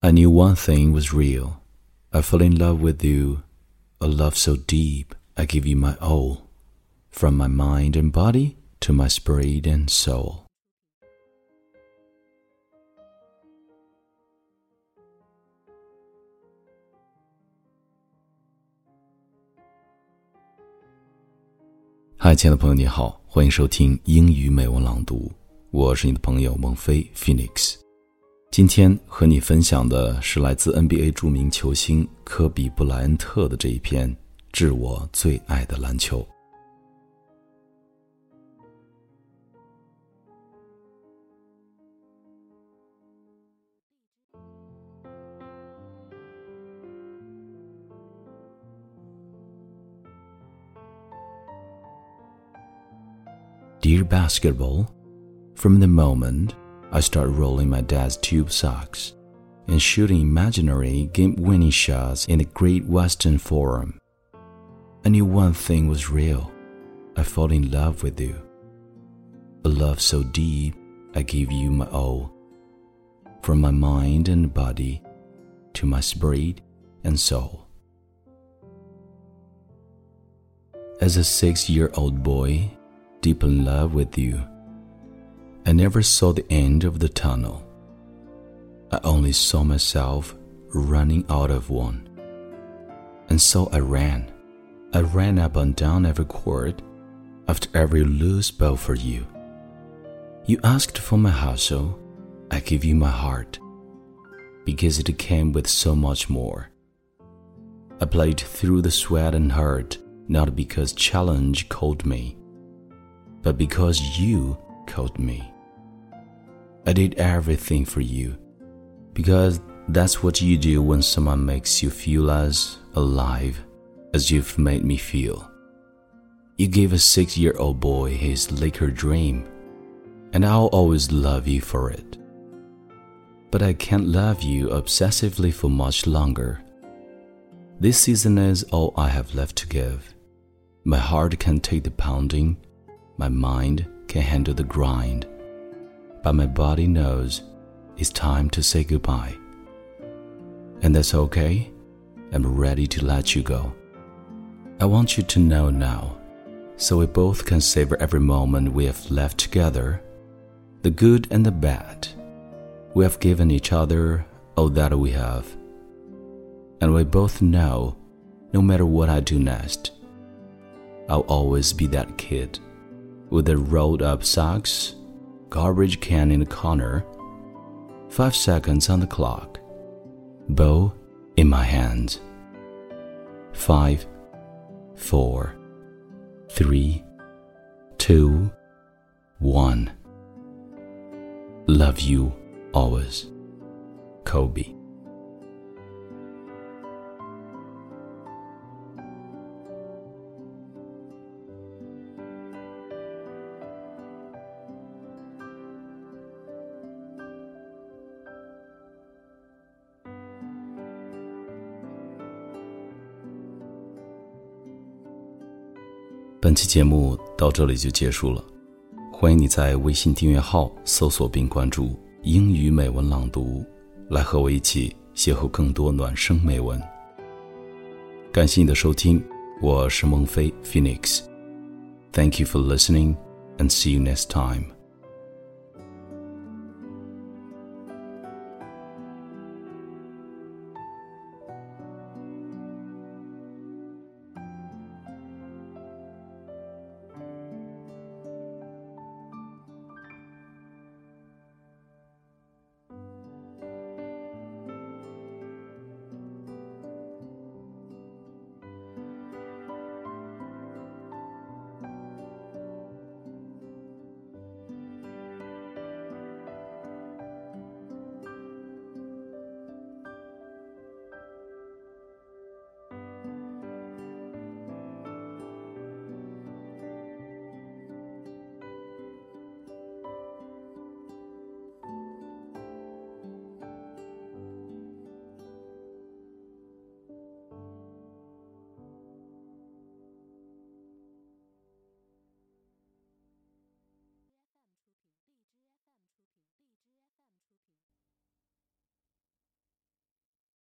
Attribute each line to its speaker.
Speaker 1: I knew one thing was real. I fell in love with you, a love so deep I give you my all, from my mind and body to my spirit and soul. Hi，亲爱的朋友，你好，欢迎收听英语美文朗读，我是你的朋友孟飞 Phoenix。今天和你分享的是来自 NBA 著名球星科比布莱恩特的这一篇《致我最爱的篮球》。Dear basketball, from the moment I start rolling my dad's tube socks and shooting imaginary game winning shots in the Great Western Forum. I knew one thing was real. I fall in love with you. A love so deep, I give you my all. From my mind and body to my spirit and soul. As a six year old boy, deep in love with you. I never saw the end of the tunnel. I only saw myself running out of one. And so I ran. I ran up and down every court after every loose ball for you. You asked for my hustle, I give you my heart, because it came with so much more. I played through the sweat and hurt, not because challenge called me, but because you called me. I did everything for you because that's what you do when someone makes you feel as alive as you've made me feel. You gave a six year old boy his Laker dream, and I'll always love you for it. But I can't love you obsessively for much longer. This season is all I have left to give. My heart can take the pounding, my mind can handle the grind but my body knows it's time to say goodbye. And that's okay. I'm ready to let you go. I want you to know now, so we both can savor every moment we have left together, the good and the bad. We have given each other all that we have. And we both know, no matter what I do next, I'll always be that kid with the rolled up socks garbage can in the corner, five seconds on the clock, bow in my hands. Five, four, three, two, one. Love you always, Kobe. 本期节目到这里就结束了，欢迎你在微信订阅号搜索并关注“英语美文朗读”，来和我一起邂逅更多暖声美文。感谢你的收听，我是孟非 Phoenix，Thank you for listening and see you next time.